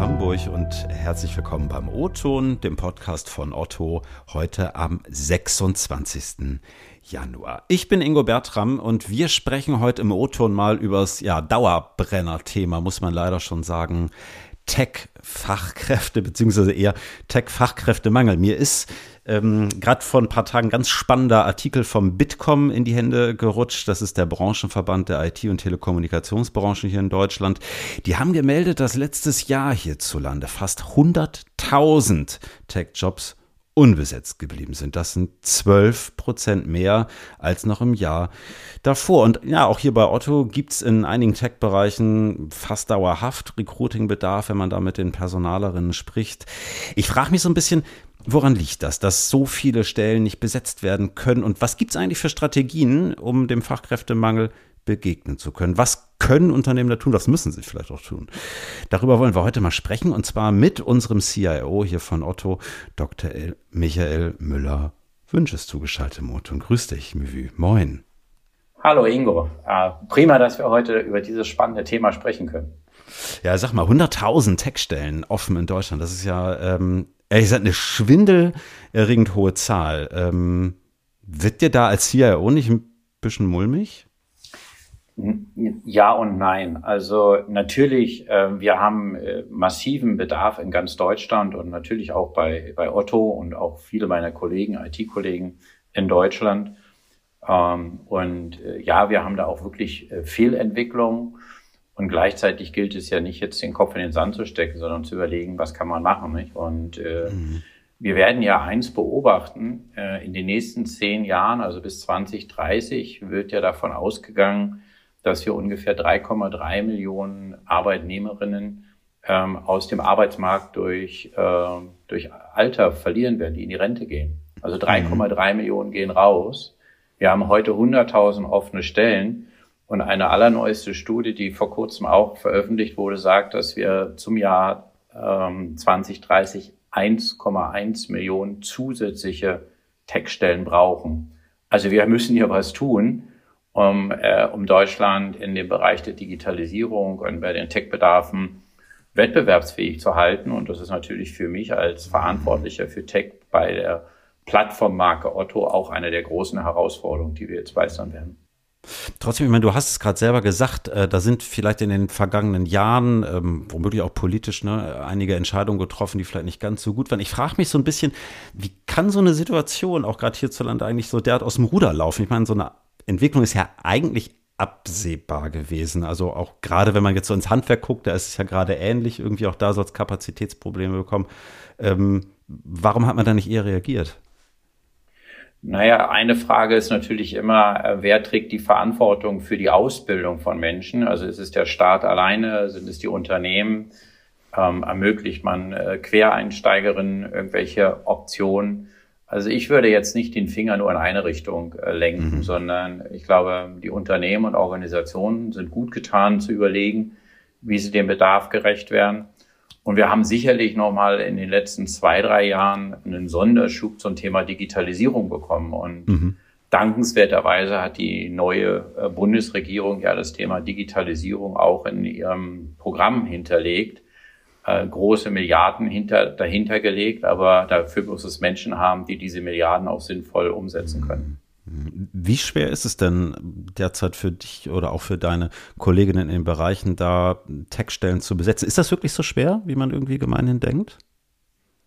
Hamburg und herzlich willkommen beim O-Ton, dem Podcast von Otto, heute am 26. Januar. Ich bin Ingo Bertram und wir sprechen heute im O-Ton mal übers ja, Dauerbrenner-Thema, muss man leider schon sagen. Tech-Fachkräfte, beziehungsweise eher Tech-Fachkräftemangel. Mir ist ähm, gerade vor ein paar Tagen ganz spannender Artikel vom Bitkom in die Hände gerutscht. Das ist der Branchenverband der IT- und Telekommunikationsbranche hier in Deutschland. Die haben gemeldet, dass letztes Jahr hierzulande fast 100.000 Tech-Jobs unbesetzt geblieben sind. Das sind 12 Prozent mehr als noch im Jahr davor. Und ja, auch hier bei Otto gibt es in einigen Tech-Bereichen fast dauerhaft Recruiting-Bedarf, wenn man da mit den Personalerinnen spricht. Ich frage mich so ein bisschen, Woran liegt das, dass so viele Stellen nicht besetzt werden können? Und was gibt es eigentlich für Strategien, um dem Fachkräftemangel begegnen zu können. Was können Unternehmen da tun? Was müssen sie vielleicht auch tun? Darüber wollen wir heute mal sprechen und zwar mit unserem CIO hier von Otto, Dr. Michael Müller. Wünsches zugeschaltet, Moto. Und grüß dich, Mivü. Moin. Hallo Ingo. Äh, prima, dass wir heute über dieses spannende Thema sprechen können. Ja, sag mal, 100.000 Tech-Stellen offen in Deutschland. Das ist ja, ähm, ehrlich gesagt, eine schwindelerregend hohe Zahl. Ähm, wird dir da als CIO nicht ein bisschen mulmig? Ja und nein. Also natürlich, äh, wir haben äh, massiven Bedarf in ganz Deutschland und natürlich auch bei, bei Otto und auch viele meiner Kollegen, IT-Kollegen in Deutschland. Ähm, und äh, ja, wir haben da auch wirklich äh, Fehlentwicklung. Und gleichzeitig gilt es ja nicht jetzt den Kopf in den Sand zu stecken, sondern zu überlegen, was kann man machen. Nicht? Und äh, mhm. wir werden ja eins beobachten, äh, in den nächsten zehn Jahren, also bis 2030, wird ja davon ausgegangen, dass wir ungefähr 3,3 Millionen Arbeitnehmerinnen ähm, aus dem Arbeitsmarkt durch, äh, durch Alter verlieren werden, die in die Rente gehen. Also 3,3 mhm. Millionen gehen raus. Wir haben heute 100.000 offene Stellen. Und eine allerneueste Studie, die vor kurzem auch veröffentlicht wurde, sagt, dass wir zum Jahr ähm, 2030 1,1 Millionen zusätzliche Tech-Stellen brauchen. Also wir müssen hier was tun um, äh, um Deutschland in dem Bereich der Digitalisierung und bei den Tech-Bedarfen wettbewerbsfähig zu halten. Und das ist natürlich für mich als Verantwortlicher für Tech bei der Plattformmarke Otto auch eine der großen Herausforderungen, die wir jetzt meistern werden. Trotzdem, ich meine, du hast es gerade selber gesagt, äh, da sind vielleicht in den vergangenen Jahren, ähm, womöglich auch politisch, ne, einige Entscheidungen getroffen, die vielleicht nicht ganz so gut waren. Ich frage mich so ein bisschen, wie kann so eine Situation auch gerade hierzulande eigentlich so derart aus dem Ruder laufen? Ich meine, so eine Entwicklung ist ja eigentlich absehbar gewesen. Also auch gerade wenn man jetzt so ins Handwerk guckt, da ist es ja gerade ähnlich, irgendwie auch da soll es Kapazitätsprobleme bekommen. Ähm, warum hat man da nicht eher reagiert? Naja, eine Frage ist natürlich immer, äh, wer trägt die Verantwortung für die Ausbildung von Menschen? Also ist es der Staat alleine? Sind es die Unternehmen? Ähm, ermöglicht man äh, Quereinsteigerinnen irgendwelche Optionen? Also ich würde jetzt nicht den Finger nur in eine Richtung äh, lenken, mhm. sondern ich glaube, die Unternehmen und Organisationen sind gut getan zu überlegen, wie sie dem Bedarf gerecht werden. Und wir haben sicherlich nochmal in den letzten zwei, drei Jahren einen Sonderschub zum Thema Digitalisierung bekommen. Und mhm. dankenswerterweise hat die neue äh, Bundesregierung ja das Thema Digitalisierung auch in ihrem Programm hinterlegt äh, große Milliarden hinter, dahinter gelegt, aber dafür muss es Menschen haben, die diese Milliarden auch sinnvoll umsetzen können. Wie schwer ist es denn derzeit für dich oder auch für deine Kolleginnen in den Bereichen, da Textstellen zu besetzen? Ist das wirklich so schwer, wie man irgendwie gemeinhin denkt?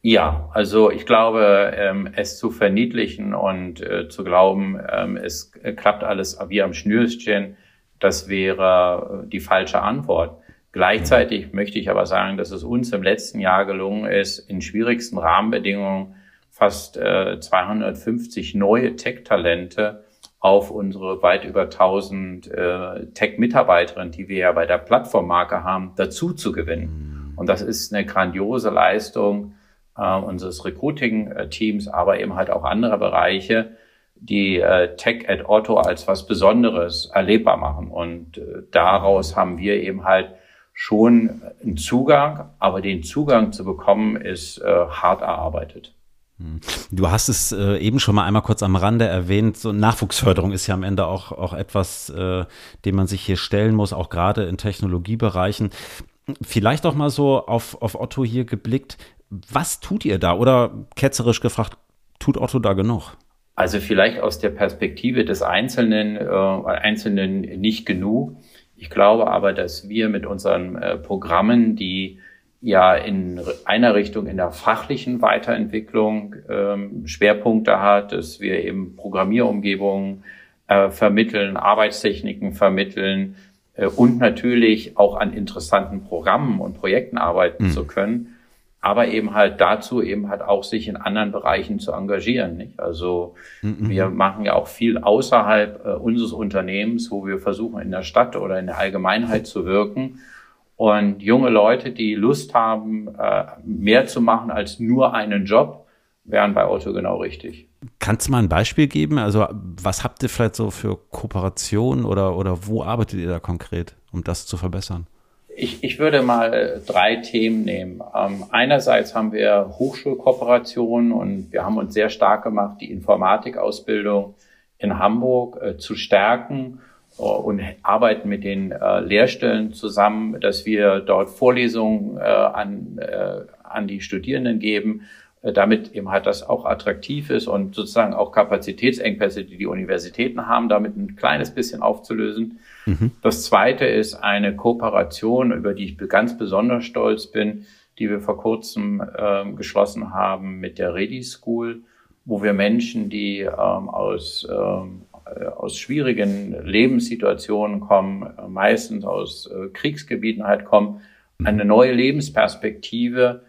Ja, also ich glaube, ähm, es zu verniedlichen und äh, zu glauben, ähm, es klappt alles wie am Schnürchen, das wäre die falsche Antwort. Gleichzeitig möchte ich aber sagen, dass es uns im letzten Jahr gelungen ist, in schwierigsten Rahmenbedingungen fast äh, 250 neue Tech-Talente auf unsere weit über 1000 äh, Tech-Mitarbeiterinnen, die wir ja bei der Plattformmarke haben, dazu zu gewinnen. Und das ist eine grandiose Leistung äh, unseres Recruiting-Teams, aber eben halt auch anderer Bereiche, die äh, Tech at Otto als was Besonderes erlebbar machen. Und äh, daraus haben wir eben halt schon einen Zugang, aber den Zugang zu bekommen ist äh, hart erarbeitet. Hm. Du hast es äh, eben schon mal einmal kurz am Rande erwähnt. So Nachwuchsförderung ist ja am Ende auch, auch etwas, äh, dem man sich hier stellen muss, auch gerade in Technologiebereichen. Vielleicht auch mal so auf, auf Otto hier geblickt. Was tut ihr da? Oder ketzerisch gefragt, tut Otto da genug? Also vielleicht aus der Perspektive des Einzelnen, äh, Einzelnen nicht genug. Ich glaube aber, dass wir mit unseren äh, Programmen, die ja in einer Richtung in der fachlichen Weiterentwicklung ähm, Schwerpunkte hat, dass wir eben Programmierumgebungen äh, vermitteln, Arbeitstechniken vermitteln äh, und natürlich auch an interessanten Programmen und Projekten arbeiten mhm. zu können, aber eben halt dazu eben halt auch sich in anderen Bereichen zu engagieren. Nicht? Also mhm. wir machen ja auch viel außerhalb äh, unseres Unternehmens, wo wir versuchen in der Stadt oder in der Allgemeinheit zu wirken. Und junge Leute, die Lust haben, äh, mehr zu machen als nur einen Job, wären bei Otto genau richtig. Kannst du mal ein Beispiel geben? Also was habt ihr vielleicht so für Kooperationen oder, oder wo arbeitet ihr da konkret, um das zu verbessern? Ich, ich würde mal drei Themen nehmen. Ähm, einerseits haben wir Hochschulkooperationen und wir haben uns sehr stark gemacht, die Informatikausbildung in Hamburg äh, zu stärken äh, und arbeiten mit den äh, Lehrstellen zusammen, dass wir dort Vorlesungen äh, an, äh, an die Studierenden geben, damit eben halt das auch attraktiv ist und sozusagen auch Kapazitätsengpässe, die die Universitäten haben, damit ein kleines bisschen aufzulösen. Mhm. Das zweite ist eine Kooperation, über die ich ganz besonders stolz bin, die wir vor kurzem äh, geschlossen haben mit der Ready School, wo wir Menschen, die ähm, aus, ähm, äh, aus schwierigen Lebenssituationen kommen, äh, meistens aus äh, Kriegsgebieten halt kommen, eine neue Lebensperspektive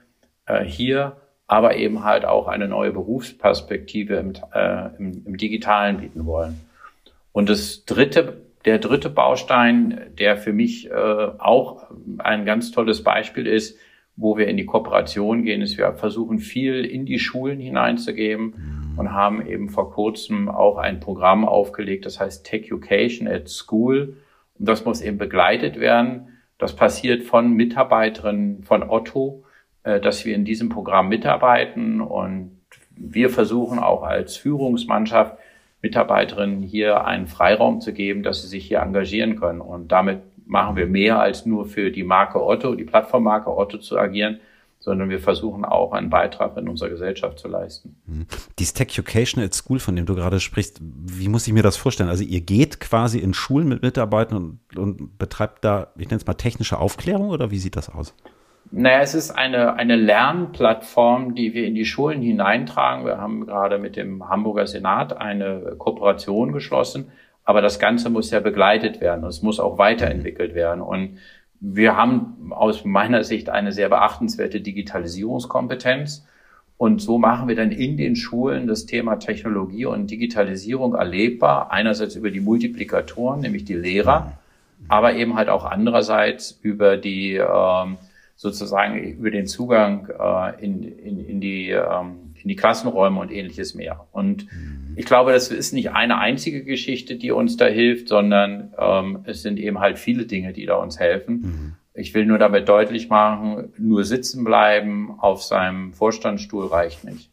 äh, hier, aber eben halt auch eine neue Berufsperspektive im, äh, im, im Digitalen bieten wollen. Und das dritte der dritte Baustein, der für mich äh, auch ein ganz tolles Beispiel ist, wo wir in die Kooperation gehen, ist, wir versuchen viel in die Schulen hineinzugeben mhm. und haben eben vor kurzem auch ein Programm aufgelegt, das heißt Tech Education at School. Und das muss eben begleitet werden. Das passiert von Mitarbeiterinnen von Otto, dass wir in diesem Programm mitarbeiten und wir versuchen auch als Führungsmannschaft Mitarbeiterinnen hier einen Freiraum zu geben, dass sie sich hier engagieren können. Und damit machen wir mehr als nur für die Marke Otto, die Plattformmarke Otto zu agieren, sondern wir versuchen auch einen Beitrag in unserer Gesellschaft zu leisten. Mhm. Dieses Tech Education at School, von dem du gerade sprichst, wie muss ich mir das vorstellen? Also ihr geht quasi in Schulen mit Mitarbeitern und, und betreibt da, ich nenne es mal technische Aufklärung oder wie sieht das aus? Naja, es ist eine, eine Lernplattform, die wir in die Schulen hineintragen. Wir haben gerade mit dem Hamburger Senat eine Kooperation geschlossen. Aber das Ganze muss ja begleitet werden. Es muss auch weiterentwickelt werden. Und wir haben aus meiner Sicht eine sehr beachtenswerte Digitalisierungskompetenz. Und so machen wir dann in den Schulen das Thema Technologie und Digitalisierung erlebbar. Einerseits über die Multiplikatoren, nämlich die Lehrer, aber eben halt auch andererseits über die ähm, sozusagen über den Zugang äh, in, in, in, die, ähm, in die Klassenräume und ähnliches mehr. Und mhm. ich glaube, das ist nicht eine einzige Geschichte, die uns da hilft, sondern ähm, es sind eben halt viele Dinge, die da uns helfen. Mhm. Ich will nur damit deutlich machen, nur sitzen bleiben auf seinem Vorstandsstuhl reicht nicht.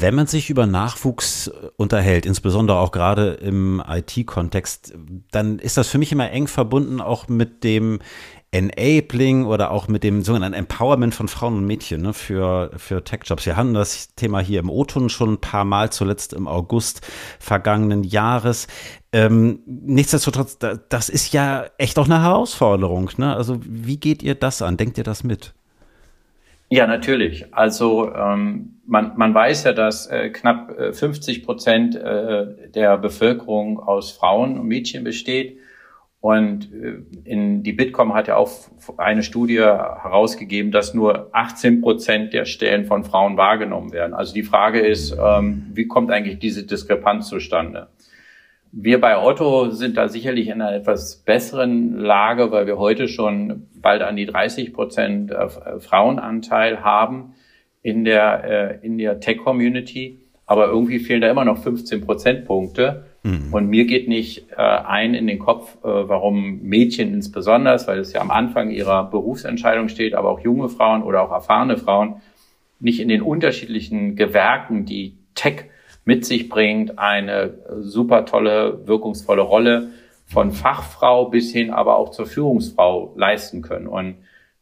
Wenn man sich über Nachwuchs unterhält, insbesondere auch gerade im IT-Kontext, dann ist das für mich immer eng verbunden auch mit dem Enabling oder auch mit dem sogenannten Empowerment von Frauen und Mädchen ne, für, für Tech-Jobs. Wir hatten das Thema hier im O-Ton schon ein paar Mal, zuletzt im August vergangenen Jahres. Ähm, nichtsdestotrotz, das ist ja echt auch eine Herausforderung. Ne? Also wie geht ihr das an? Denkt ihr das mit? Ja, natürlich. Also ähm, man, man weiß ja, dass äh, knapp 50 äh, Prozent äh, der Bevölkerung aus Frauen und Mädchen besteht. Und äh, in die Bitkom hat ja auch eine Studie herausgegeben, dass nur 18 Prozent der Stellen von Frauen wahrgenommen werden. Also die Frage ist, ähm, wie kommt eigentlich diese Diskrepanz zustande? Wir bei Otto sind da sicherlich in einer etwas besseren Lage, weil wir heute schon bald an die 30 Prozent äh, Frauenanteil haben in der, äh, in der Tech-Community. Aber irgendwie fehlen da immer noch 15 Prozentpunkte. Mhm. Und mir geht nicht äh, ein in den Kopf, äh, warum Mädchen insbesondere, weil es ja am Anfang ihrer Berufsentscheidung steht, aber auch junge Frauen oder auch erfahrene Frauen nicht in den unterschiedlichen Gewerken, die Tech mit sich bringt, eine super tolle, wirkungsvolle Rolle von Fachfrau bis hin aber auch zur Führungsfrau leisten können. Und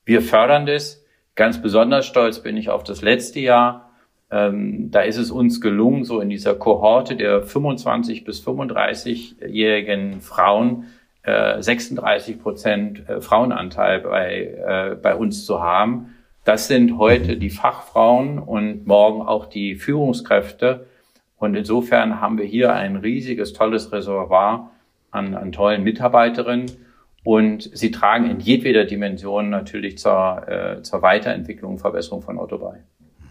Wir fördern das. Ganz besonders stolz bin ich auf das letzte Jahr. Ähm, da ist es uns gelungen, so in dieser Kohorte der 25 bis 35-jährigen Frauen äh, 36 Prozent äh, Frauenanteil bei, äh, bei uns zu haben. Das sind heute die Fachfrauen und morgen auch die Führungskräfte. Und insofern haben wir hier ein riesiges, tolles Reservoir an, an tollen Mitarbeiterinnen. Und sie tragen in jedweder Dimension natürlich zur, äh, zur Weiterentwicklung und Verbesserung von Otto bei.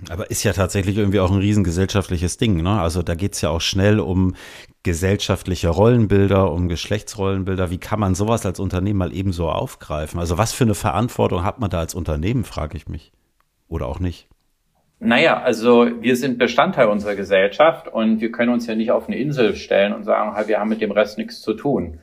Aber ist ja tatsächlich irgendwie auch ein riesengesellschaftliches Ding. Ne? Also da geht's ja auch schnell um gesellschaftliche Rollenbilder, um Geschlechtsrollenbilder. Wie kann man sowas als Unternehmen mal ebenso aufgreifen? Also was für eine Verantwortung hat man da als Unternehmen, frage ich mich. Oder auch nicht. Naja, also wir sind Bestandteil unserer Gesellschaft und wir können uns ja nicht auf eine Insel stellen und sagen, wir haben mit dem Rest nichts zu tun.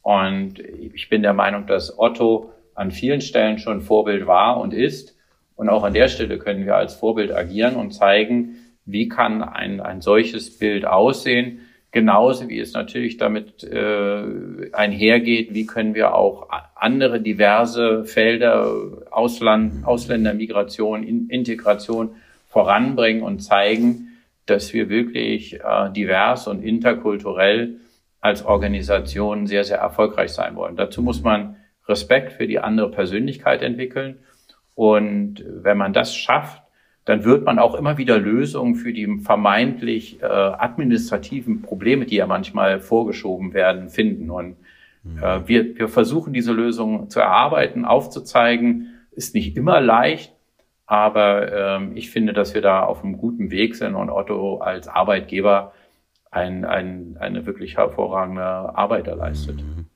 Und ich bin der Meinung, dass Otto an vielen Stellen schon Vorbild war und ist. Und auch an der Stelle können wir als Vorbild agieren und zeigen, wie kann ein, ein solches Bild aussehen. Genauso wie es natürlich damit äh, einhergeht, wie können wir auch andere diverse Felder, Ausland, Ausländermigration, Integration voranbringen und zeigen, dass wir wirklich äh, divers und interkulturell als Organisation sehr, sehr erfolgreich sein wollen. Dazu muss man Respekt für die andere Persönlichkeit entwickeln. Und wenn man das schafft, dann wird man auch immer wieder Lösungen für die vermeintlich äh, administrativen Probleme, die ja manchmal vorgeschoben werden, finden. Und äh, wir, wir versuchen diese Lösungen zu erarbeiten, aufzuzeigen. Ist nicht immer leicht, aber ähm, ich finde, dass wir da auf einem guten Weg sind und Otto als Arbeitgeber ein, ein, eine wirklich hervorragende Arbeit erleistet. Mhm.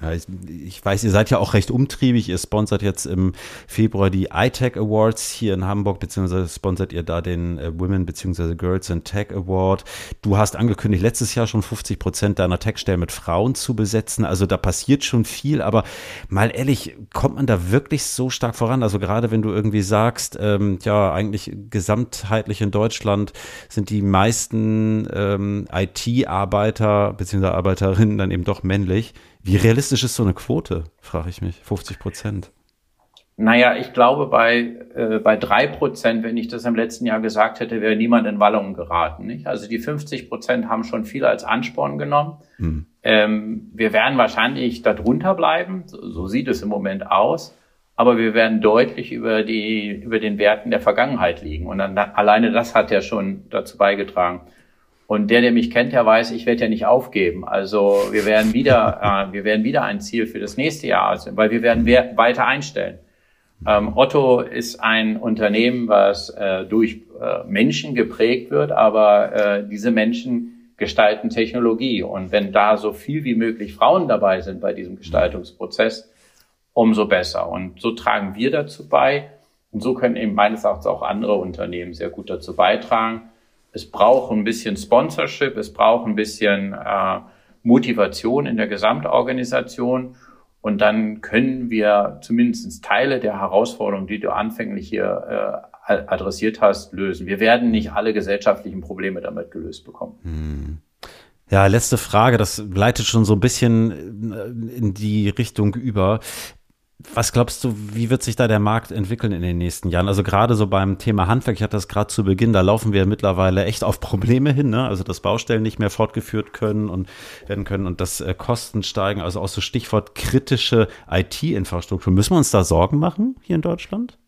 Ja, ich, ich, weiß, ihr seid ja auch recht umtriebig. Ihr sponsert jetzt im Februar die iTech Awards hier in Hamburg, beziehungsweise sponsert ihr da den äh, Women beziehungsweise Girls in Tech Award. Du hast angekündigt, letztes Jahr schon 50 Prozent deiner Tech-Stellen mit Frauen zu besetzen. Also da passiert schon viel, aber mal ehrlich, kommt man da wirklich so stark voran? Also gerade wenn du irgendwie sagst, ähm, ja, eigentlich gesamtheitlich in Deutschland sind die meisten ähm, IT-Arbeiter beziehungsweise Arbeiterinnen dann eben doch männlich. Wie realistisch ist so eine Quote, frage ich mich, 50 Prozent? Naja, ich glaube, bei, äh, bei drei Prozent, wenn ich das im letzten Jahr gesagt hätte, wäre niemand in Wallungen geraten. Nicht? Also die 50 Prozent haben schon viel als Ansporn genommen. Hm. Ähm, wir werden wahrscheinlich darunter bleiben, so, so sieht es im Moment aus, aber wir werden deutlich über, die, über den Werten der Vergangenheit liegen. Und dann, alleine das hat ja schon dazu beigetragen. Und der, der mich kennt, der weiß, ich werde ja nicht aufgeben. Also wir werden wieder, äh, wir werden wieder ein Ziel für das nächste Jahr, also, weil wir werden weiter einstellen. Ähm, Otto ist ein Unternehmen, was äh, durch äh, Menschen geprägt wird, aber äh, diese Menschen gestalten Technologie. Und wenn da so viel wie möglich Frauen dabei sind bei diesem Gestaltungsprozess, umso besser. Und so tragen wir dazu bei. Und so können eben meines Erachtens auch andere Unternehmen sehr gut dazu beitragen es braucht ein bisschen Sponsorship, es braucht ein bisschen äh, Motivation in der Gesamtorganisation. Und dann können wir zumindest Teile der Herausforderungen, die du anfänglich hier äh, adressiert hast, lösen. Wir werden nicht alle gesellschaftlichen Probleme damit gelöst bekommen. Hm. Ja, letzte Frage, das leitet schon so ein bisschen äh, in die Richtung über. Was glaubst du, wie wird sich da der Markt entwickeln in den nächsten Jahren? Also gerade so beim Thema Handwerk, ich hatte das gerade zu Beginn, da laufen wir mittlerweile echt auf Probleme hin, ne? Also dass Baustellen nicht mehr fortgeführt können und werden können und dass äh, Kosten steigen, also auch so Stichwort kritische IT-Infrastruktur. Müssen wir uns da Sorgen machen hier in Deutschland?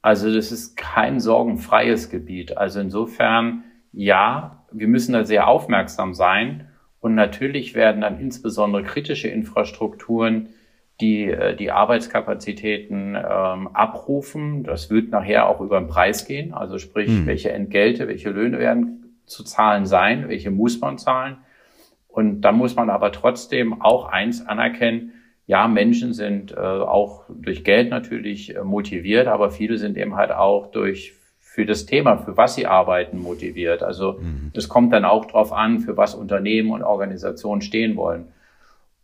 Also das ist kein sorgenfreies Gebiet. Also insofern, ja, wir müssen da sehr aufmerksam sein. Und natürlich werden dann insbesondere kritische Infrastrukturen die äh, die Arbeitskapazitäten ähm, abrufen. Das wird nachher auch über den Preis gehen, also sprich, mhm. welche Entgelte, welche Löhne werden zu zahlen sein, welche muss man zahlen. Und da muss man aber trotzdem auch eins anerkennen, ja, Menschen sind äh, auch durch Geld natürlich äh, motiviert, aber viele sind eben halt auch durch für das Thema, für was sie arbeiten, motiviert. Also mhm. das kommt dann auch drauf an, für was Unternehmen und Organisationen stehen wollen.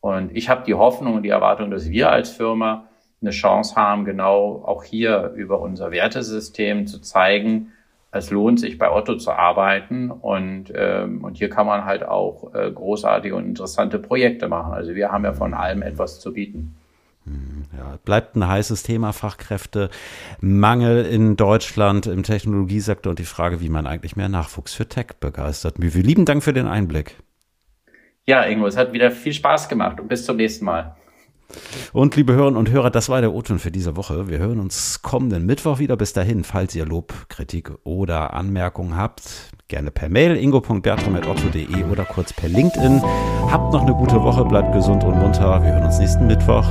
Und ich habe die Hoffnung und die Erwartung, dass wir als Firma eine Chance haben, genau auch hier über unser Wertesystem zu zeigen, es lohnt sich bei Otto zu arbeiten und, ähm, und hier kann man halt auch äh, großartige und interessante Projekte machen. Also wir haben ja von allem etwas zu bieten. Hm, ja, bleibt ein heißes Thema, Fachkräfte, Mangel in Deutschland im Technologiesektor und die Frage, wie man eigentlich mehr Nachwuchs für Tech begeistert. Lieben Dank für den Einblick. Ja, Ingo, es hat wieder viel Spaß gemacht und bis zum nächsten Mal. Und liebe Hörerinnen und Hörer, das war der O-Ton für diese Woche. Wir hören uns kommenden Mittwoch wieder. Bis dahin, falls ihr Lob, Kritik oder Anmerkungen habt, gerne per Mail ingo.bertram.otto.de oder kurz per LinkedIn. Habt noch eine gute Woche, bleibt gesund und munter. Wir hören uns nächsten Mittwoch.